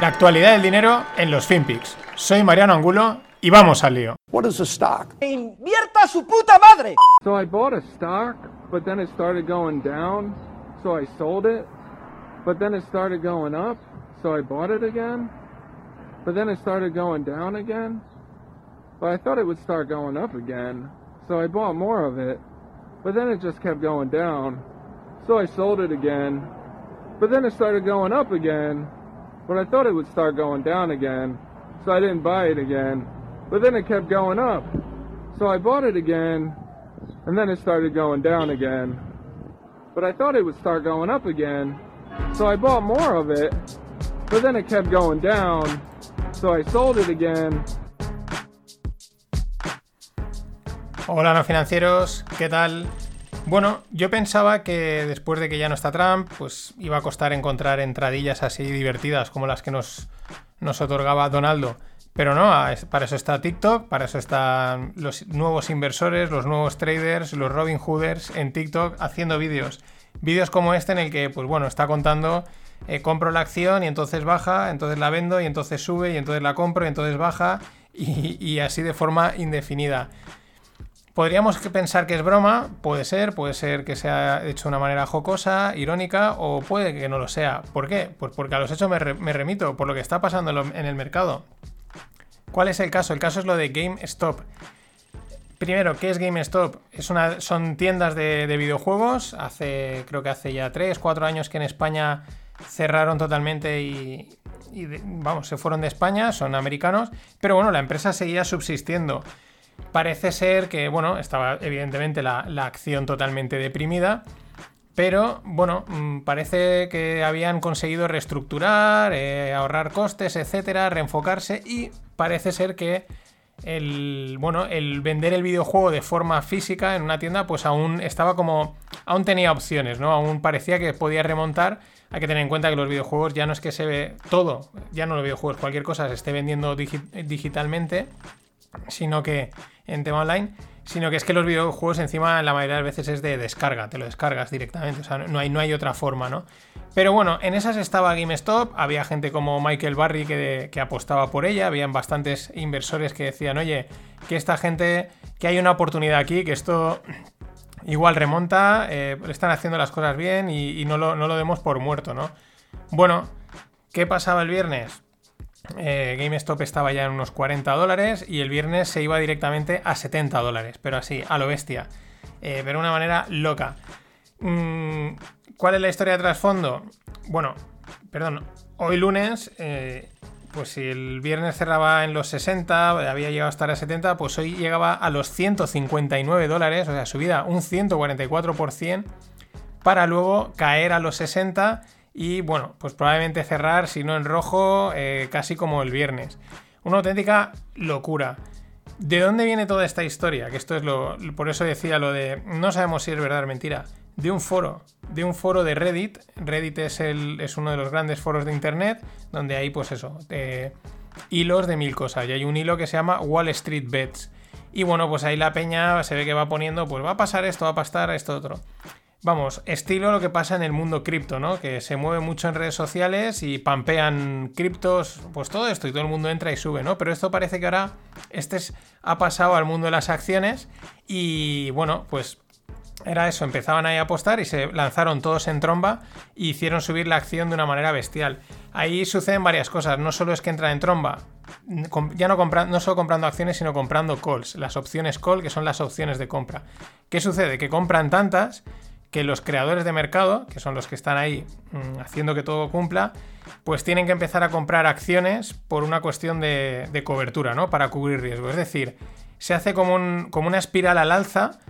La actualidad del dinero en los FinPix. Soy Mariano Angulo y vamos al lío. What is a stock? ¡Invierta su puta madre! So I bought a stock, but then it started going down, so I sold it. But then it started going up, so I bought it again. But then it started going down again. But I thought it would start going up again, so I bought more of it. But then it just kept going down, so I sold it again. But then it started going up again, but I thought it would start going down again, so I didn't buy it again. But then it kept going up, so I bought it again, and then it started going down again. But I thought it would start going up again, so I bought more of it, but then it kept going down, so I sold it again. Hola no financieros, ¿qué tal? Bueno, yo pensaba que después de que ya no está Trump, pues iba a costar encontrar entradillas así divertidas como las que nos, nos otorgaba Donaldo. Pero no, para eso está TikTok, para eso están los nuevos inversores, los nuevos traders, los Robin Hooders en TikTok haciendo vídeos. Vídeos como este en el que, pues bueno, está contando, eh, compro la acción y entonces baja, entonces la vendo y entonces sube y entonces la compro y entonces baja y, y así de forma indefinida. Podríamos pensar que es broma, puede ser, puede ser que sea hecho de una manera jocosa, irónica, o puede que no lo sea. ¿Por qué? Pues porque a los hechos me, remito, por lo que está pasando en el mercado. ¿Cuál es el caso? El caso es lo de GameStop. Primero, ¿qué es GameStop? Son tiendas de, videojuegos. Hace, creo que hace ya 3, 4 años que en España cerraron totalmente y, vamos, se fueron de España, son americanos. Pero bueno, la empresa seguía subsistiendo. Parece ser que, bueno, estaba evidentemente la, acción totalmente deprimida, pero bueno, mm, parece que habían conseguido reestructurar, eh, ahorrar costes, etcétera, reenfocarse y parece ser que el, bueno, el vender el videojuego de forma física en una tienda, pues aún estaba como, aún tenía opciones, ¿no? Aún parecía que podía remontar. Hay que tener en cuenta que los videojuegos ya no es que se ve todo, ya no los videojuegos, cualquier cosa se esté vendiendo digitalmente sino que en tema online, sino que es que los videojuegos encima la mayoría de las veces es de descarga, te lo descargas directamente, o sea, no hay, no hay otra forma, ¿no? Pero bueno, en esas estaba GameStop, había gente como Michael Barry que, apostaba por ella, habían bastantes inversores que decían, oye, que esta gente, que hay una oportunidad aquí, que esto igual remonta, eh, están haciendo las cosas bien y, no, lo, no lo demos por muerto, ¿no? Bueno, ¿qué pasaba el viernes? Eh, GameStop estaba ya en unos 40 dólares y el viernes se iba directamente a 70 dólares, pero así, a lo bestia, eh, pero de una manera loca. Mm, ¿Cuál es la historia de trasfondo? Bueno, perdón, hoy lunes, eh, pues si el viernes cerraba en los 60, había llegado a estar a 70, pues hoy llegaba a los 159 dólares, o sea, subida un 144%, para luego caer a los 60 y bueno, pues probablemente cerrar, si no en rojo, eh, casi como el viernes. Una auténtica locura. ¿De dónde viene toda esta historia? Que esto es lo. Por eso decía lo de. No sabemos si es verdad o mentira. De un foro. De un foro de Reddit. Reddit es, el, es uno de los grandes foros de internet. Donde hay, pues eso. hilos de mil cosas. Y hay un hilo que se llama Wall Street Bets. Y bueno, pues ahí la peña se ve que va poniendo. Pues va a pasar esto, va a pasar esto otro vamos, estilo lo que pasa en el mundo cripto, ¿no? Que se mueve mucho en redes sociales y pampean criptos, pues todo esto y todo el mundo entra y sube, ¿no? Pero esto parece que ahora este ha pasado al mundo de las acciones y bueno, pues era eso, empezaban ahí a apostar y se lanzaron todos en tromba y hicieron subir la acción de una manera bestial. Ahí suceden varias cosas, no solo es que entran en tromba, ya no, compran, no solo comprando acciones, sino comprando calls, las opciones call, que son las opciones de compra. ¿Qué sucede? Que compran tantas que los creadores de mercado, que son los que están ahí mm, haciendo que todo cumpla, pues tienen que empezar a comprar acciones por una cuestión de, cobertura, ¿no? Para cubrir riesgo. Es decir, se hace como, una espiral al alza,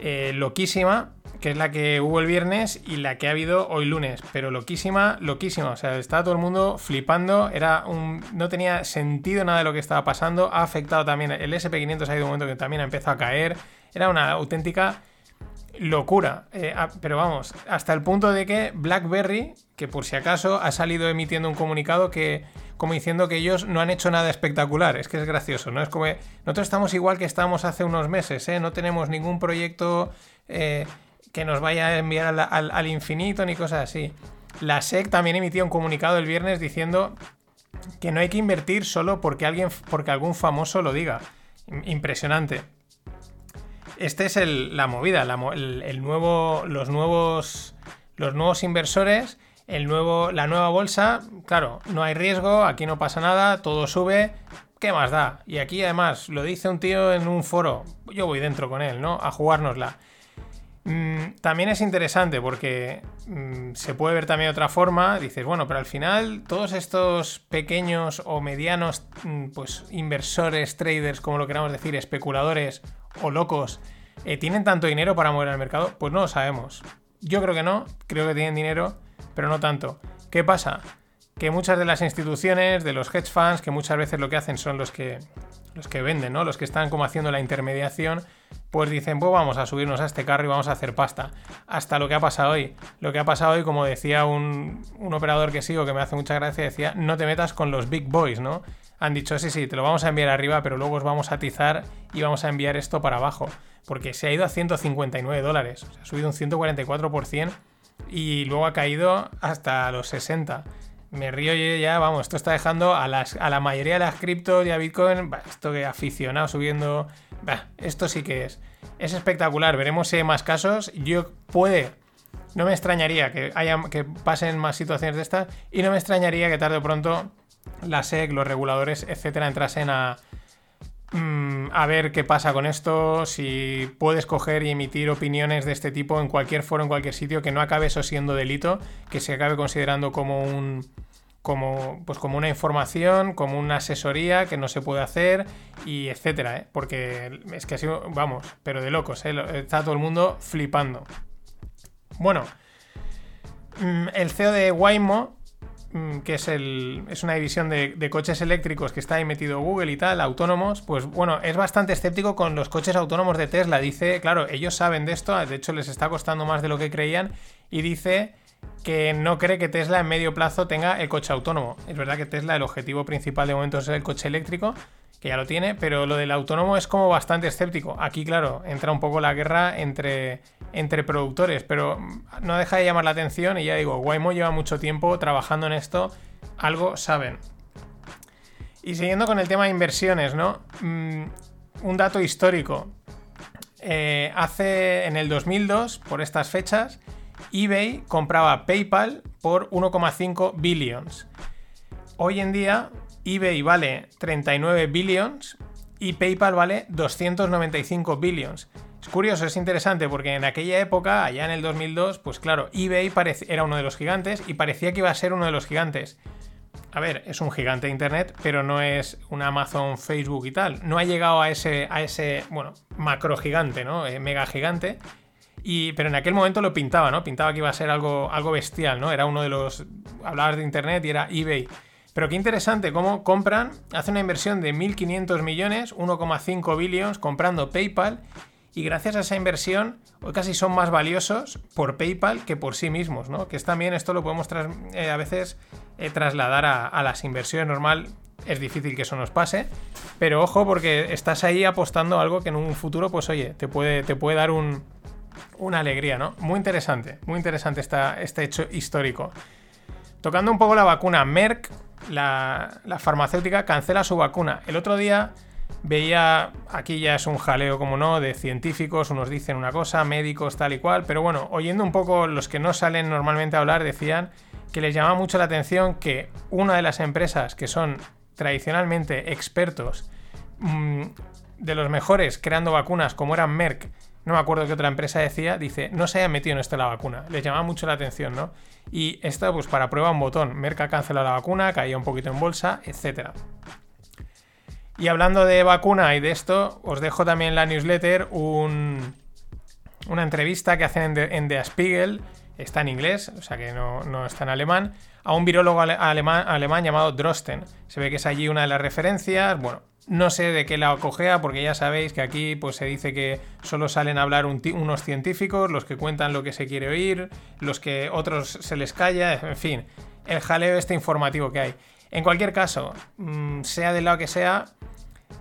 eh, loquísima, que es la que hubo el viernes y la que ha habido hoy lunes. Pero loquísima, loquísima. O sea, estaba todo el mundo flipando. Era un. No tenía sentido nada de lo que estaba pasando. Ha afectado también. El SP500 ha ido un momento que también ha empezado a caer. Era una auténtica locura. Eh, ah, pero vamos, hasta el punto de que BlackBerry, que por si acaso ha salido emitiendo un comunicado que como diciendo que ellos no han hecho nada espectacular. Es que es gracioso, ¿no? Es como nosotros estamos igual que estábamos hace unos meses, ¿eh? No tenemos ningún proyecto eh, que nos vaya a enviar al, infinito ni cosas así. La SEC también emitió un comunicado el viernes diciendo que no hay que invertir solo porque alguien, porque algún famoso lo diga. Impresionante. Este es la movida, el, nuevo, los nuevos, los nuevos inversores, el nuevo, la nueva bolsa. Claro, no hay riesgo, aquí no pasa nada, todo sube. ¿Qué más da? Y aquí además lo dice un tío en un foro. Yo voy dentro con él, ¿no? A jugárnosla. Mm, también es interesante porque mm, se puede ver también de otra forma. Dices, bueno, pero al final todos estos pequeños o medianos mm, pues, inversores, traders, como lo queramos decir, especuladores o locos, eh, ¿tienen tanto dinero para mover el mercado? Pues no lo sabemos. Yo creo que no, creo que tienen dinero, pero no tanto. ¿Qué pasa? Que muchas de las instituciones, de los hedge funds, que muchas veces lo que hacen son los que, los que venden, ¿no? Los que están como haciendo la intermediación, pues dicen, pues vamos a subirnos a este carro y vamos a hacer pasta. Hasta lo que ha pasado hoy. Lo que ha pasado hoy, como decía un, operador que sigo que me hace mucha gracia, decía, no te metas con los big boys, ¿no? Han dicho, sí, sí, te lo vamos a enviar arriba, pero luego os vamos a atizar y vamos a enviar esto para abajo. Porque se ha ido a 159 dólares. O sea, ha subido un 144% y luego ha caído hasta los 60 me río ya, vamos, esto está dejando a, a la mayoría de las criptos y a Bitcoin, esto que aficionado subiendo esto sí que es. Es espectacular. Veremos si hay más casos. Yo puede. No me extrañaría que, haya, que pasen más situaciones de estas. Y no me extrañaría que tarde o pronto la SEC, los reguladores, etcétera, entrasen a, mm, a ver qué pasa con esto, si puedes coger y emitir opiniones de este tipo en cualquier foro, en cualquier sitio, que no acabe eso siendo delito, que se acabe considerando como un, como, pues como una información, como una asesoría que no se puede hacer y etcétera, ¿eh? porque es que así, vamos, pero de locos, ¿eh? está todo el mundo flipando. Bueno, mm, el CEO de Waymo, que es, el, es una división de, de, coches eléctricos que está ahí metido Google y tal, autónomos, pues bueno, es bastante escéptico con los coches autónomos de Tesla. Dice, claro, ellos saben de esto, de hecho les está costando más de lo que creían, y dice que no cree que Tesla en medio plazo tenga el coche autónomo. Es verdad que Tesla el objetivo principal de momento es el coche eléctrico, que ya lo tiene, pero lo del autónomo es como bastante escéptico. Aquí, claro, entra un poco la guerra entre, entre productores, pero no deja de llamar la atención y ya digo, Waymo lleva mucho tiempo trabajando en esto, algo saben. Y siguiendo con el tema de inversiones, ¿no? Mm, un dato histórico. Eh, hace en el 2002, por estas fechas, eBay compraba PayPal por 1,5 billions. Hoy en día eBay vale 39 billions y PayPal vale 295 billions. Es curioso, es interesante porque en aquella época, allá en el 2002, pues claro, eBay era uno de los gigantes y parecía que iba a ser uno de los gigantes. A ver, es un gigante de Internet, pero no es un Amazon, Facebook y tal. No ha llegado a ese, a ese bueno, macro gigante, ¿no? Eh, mega gigante pero en aquel momento lo pintaba, ¿no? Pintaba que iba a ser algo, algo bestial, ¿no? Era uno de los. Hablabas de internet y era eBay. Pero qué interesante cómo compran, hace una inversión de 1.500 millones, 1,5 billones, comprando PayPal. Y gracias a esa inversión, hoy casi son más valiosos por PayPal que por sí mismos, ¿no? Que es también, esto lo podemos eh, a veces eh, trasladar a, las inversiones normal. Es difícil que eso nos pase, pero ojo porque estás ahí apostando algo que en un futuro, pues oye, te puede, te puede dar un, una alegría, ¿no? Muy interesante, muy interesante este hecho histórico. Tocando un poco la vacuna, Merck, la, farmacéutica, cancela su vacuna. El otro día veía, aquí ya es un jaleo como no, de científicos, unos dicen una cosa, médicos, tal y cual, pero bueno, oyendo un poco los que no salen normalmente a hablar, decían que les llama mucho la atención que una de las empresas que son tradicionalmente expertos mm, de los mejores creando vacunas, como eran Merck, no me acuerdo qué otra empresa decía, dice, no se haya metido en esto la vacuna. Les llamaba mucho la atención, ¿no? Y esto, pues para prueba un botón. Merck cancela la vacuna, caía un poquito en bolsa, etc. Y hablando de vacuna y de esto, os dejo también en la newsletter un, una entrevista que hacen en The, Spiegel, está en inglés, o sea que no, no está en alemán, a un virólogo alemán, alemán llamado Drosten. Se ve que es allí una de las referencias, bueno, no sé de qué la cojea, porque ya sabéis que aquí pues, se dice que solo salen a hablar unos científicos, los que cuentan lo que se quiere oír, los que otros se les calla, en fin, el jaleo este informativo que hay. En cualquier caso, mm, sea del lado que sea,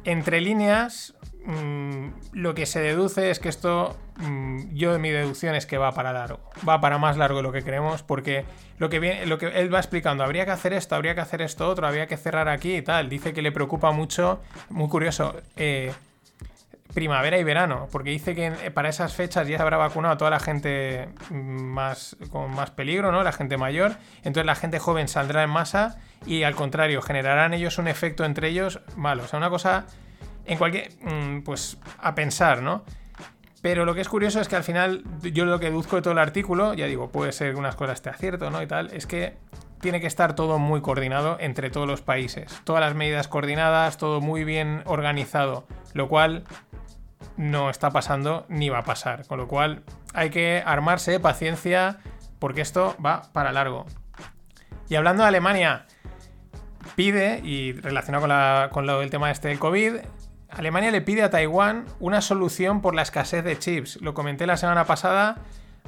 entre líneas, mm, lo que se deduce es que esto, mm, yo de mi deducción es que va para largo, va para más largo de lo que creemos, porque lo que, él va explicando, habría que hacer esto, habría que hacer esto otro, habría que cerrar aquí y tal, dice que le preocupa mucho, muy curioso, eh, primavera y verano, porque dice que para esas fechas ya se habrá vacunado a toda la gente más con más peligro, ¿no? La gente mayor, entonces la gente joven saldrá en masa y al contrario, generarán ellos un efecto entre ellos malo, o sea, una cosa en cualquier mm, pues a pensar, ¿no? Pero lo que es curioso es que al final yo lo que deduzco de todo el artículo, ya digo, puede ser que unas cosas esté acierto, ¿no? Y tal, es que tiene que estar todo muy coordinado entre todos los países. Todas las medidas coordinadas, todo muy bien organizado. Lo cual no está pasando ni va a pasar. Con lo cual hay que armarse paciencia porque esto va para largo. Y hablando de Alemania, pide, y relacionado con, la, con lo del tema este del COVID, Alemania le pide a Taiwán una solución por la escasez de chips. Lo comenté la semana pasada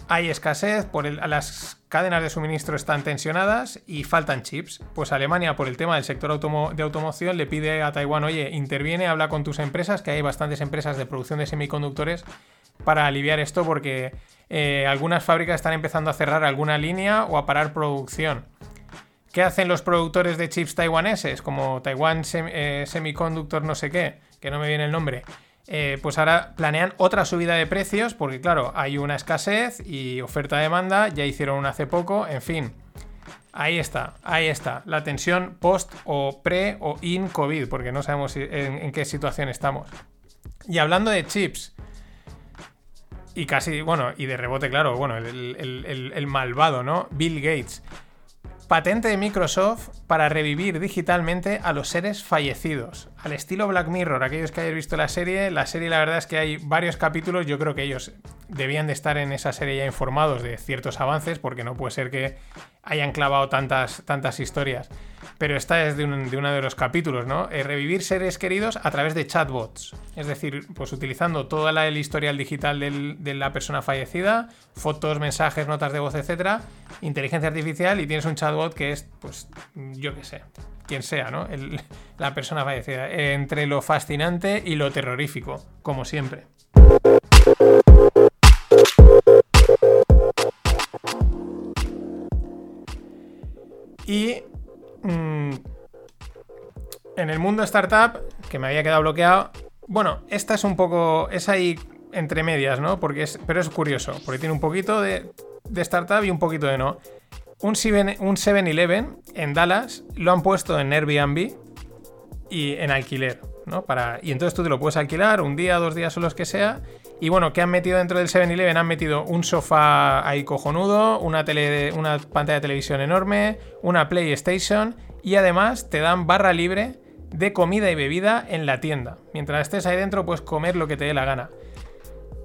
hay escasez, por las cadenas de suministro están tensionadas y faltan chips. Pues Alemania, por el tema del sector de automoción, le pide a Taiwán, oye, interviene, habla con tus empresas, que hay bastantes empresas de producción de semiconductores, para aliviar esto porque eh, algunas fábricas están empezando a cerrar alguna línea o a parar producción. ¿Qué hacen los productores de chips taiwaneses? Como Taiwan eh, Semiconductor no sé qué, que no me viene el nombre eh, pues ahora planean otra subida de precios porque claro, hay una escasez y oferta-demanda, ya hicieron una hace poco, en fin. Ahí está, ahí está, la tensión post o pre o in COVID, porque no sabemos en, qué situación estamos. Y hablando de chips, y casi, bueno, y de rebote, claro, bueno, el malvado, ¿no? Bill Gates Patente de Microsoft para revivir digitalmente a los seres fallecidos. Al estilo Black Mirror, aquellos que hayáis visto la serie, la serie la verdad es que hay varios capítulos, yo creo que ellos debían de estar en esa serie ya informados de ciertos avances, porque no puede ser que hayan clavado tantas, tantas historias. Pero esta es de, uno de los capítulos, ¿no? Eh, revivir seres queridos a través de chatbots. Es decir, pues utilizando toda el historial digital de la persona fallecida, fotos, mensajes, notas de voz, etcétera, inteligencia artificial y tienes un chatbot que es, pues, yo qué sé, quien sea, ¿no? la persona fallecida. Entre lo fascinante y lo terrorífico, como siempre. En el mundo startup, que me había quedado bloqueado, bueno, esta es un poco, es ahí entre medias, ¿no? Porque es, pero es curioso, porque tiene un poquito de, startup y un poquito de no. Un 7-Eleven en Dallas lo han puesto en Airbnb y en alquiler, ¿no? Y entonces tú te lo puedes alquilar un día, dos días o los que sea y bueno, ¿qué han metido dentro del 7-Eleven? Han metido un sofá ahí cojonudo, una, tele, una pantalla de televisión enorme, una PlayStation y además te dan barra libre de comida y bebida en la tienda. Mientras estés ahí dentro puedes comer lo que te dé la gana.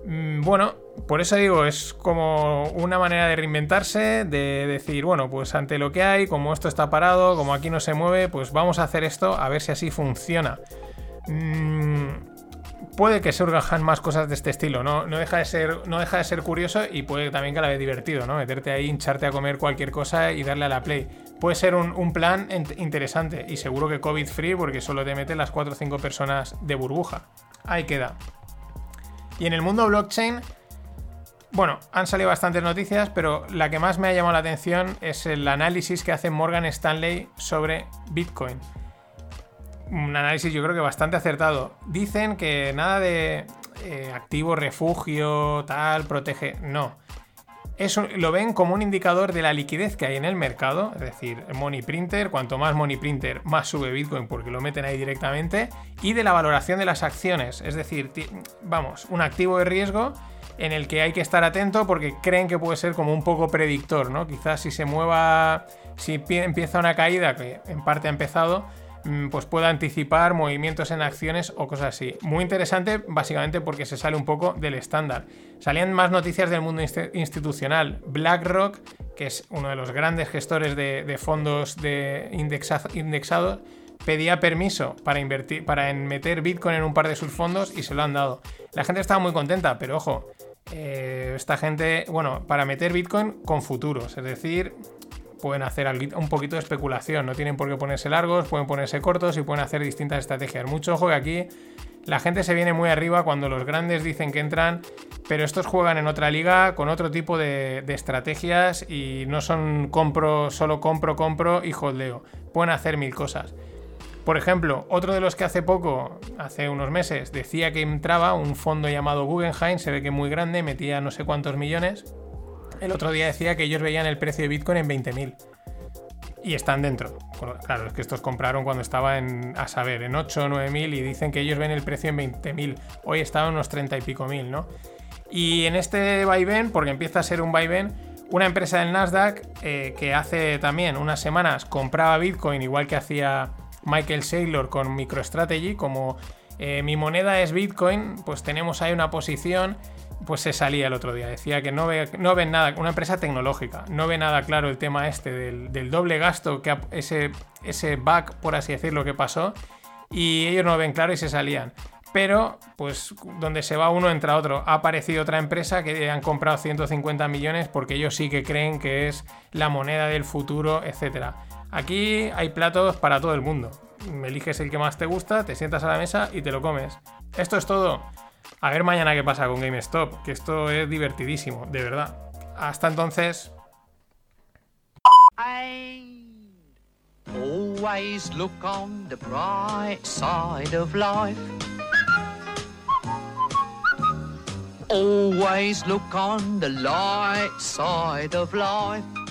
Mm, bueno, por eso digo, es como una manera de reinventarse, de decir, bueno, pues ante lo que hay, como esto está parado, como aquí no se mueve, pues vamos a hacer esto a ver si así funciona. Mmm puede que surjan más cosas de este estilo, ¿no? No deja de ser, curioso y puede también que la vez divertido, ¿no? Meterte ahí, hincharte a comer cualquier cosa y darle a la play. Puede ser un, plan interesante y seguro que COVID free porque solo te meten las 4 o 5 personas de burbuja. Ahí queda. Y en el mundo blockchain, bueno, han salido bastantes noticias, pero la que más me ha llamado la atención es el análisis que hace Morgan Stanley sobre Bitcoin un análisis yo creo que bastante acertado. Dicen que nada de eh, activo, refugio, tal, protege. No. Eso lo ven como un indicador de la liquidez que hay en el mercado, es decir, money printer, cuanto más money printer, más sube Bitcoin porque lo meten ahí directamente, y de la valoración de las acciones, es decir, vamos, un activo de riesgo en el que hay que estar atento porque creen que puede ser como un poco predictor, ¿no? Quizás si se mueva, si empieza una caída, que en parte ha empezado, pues pueda anticipar movimientos en acciones o cosas así. Muy interesante básicamente porque se sale un poco del estándar. Salían más noticias del mundo institucional. BlackRock, que es uno de los grandes gestores de, fondos de indexados, pedía permiso para invertir, para meter Bitcoin en un par de sus fondos y se lo han dado. La gente estaba muy contenta, pero ojo, eh, esta gente, bueno, para meter Bitcoin con futuros, es decir, pueden hacer un poquito de especulación. No tienen por qué ponerse largos, pueden ponerse cortos y pueden hacer distintas estrategias. Mucho ojo que aquí La gente se viene muy arriba cuando los grandes dicen que entran, pero estos juegan en otra liga con otro tipo de, estrategias y no son compro, solo compro, compro y holdeo. Pueden hacer mil cosas. Por ejemplo, otro de los que hace poco, hace unos meses, decía que entraba un fondo llamado Guggenheim, se ve que muy grande, metía no sé cuántos millones. El otro día decía que ellos veían el precio de Bitcoin en 20.000 y están dentro. Claro, es que estos compraron cuando estaba en, a saber, en 8 o 9 mil y dicen que ellos ven el precio en 20 mil. Hoy está en unos 30 y pico mil, ¿no? Y en este vaivén, porque empieza a ser un vaivén, una empresa del Nasdaq eh, que hace también unas semanas compraba Bitcoin, igual que hacía Michael Saylor con MicroStrategy, como eh, mi moneda es Bitcoin, pues tenemos ahí una posición pues se salía el otro día. Decía que no ve, no ven nada, una empresa tecnológica, no ve nada claro el tema este del, doble gasto, que ese, ese bug, por así decirlo, que pasó, y ellos no lo ven claro y se salían. Pero, pues, donde se va uno entra otro. Ha aparecido otra empresa que han comprado 150 millones porque ellos sí que creen que es la moneda del futuro, etc. Aquí hay platos para todo el mundo. Eliges el que más te gusta, te sientas a la mesa y te lo comes. Esto es todo. A ver mañana qué pasa con GameStop, que esto es divertidísimo, de verdad. Hasta entonces. Always look on the bright side of life. Always look on the light side of life.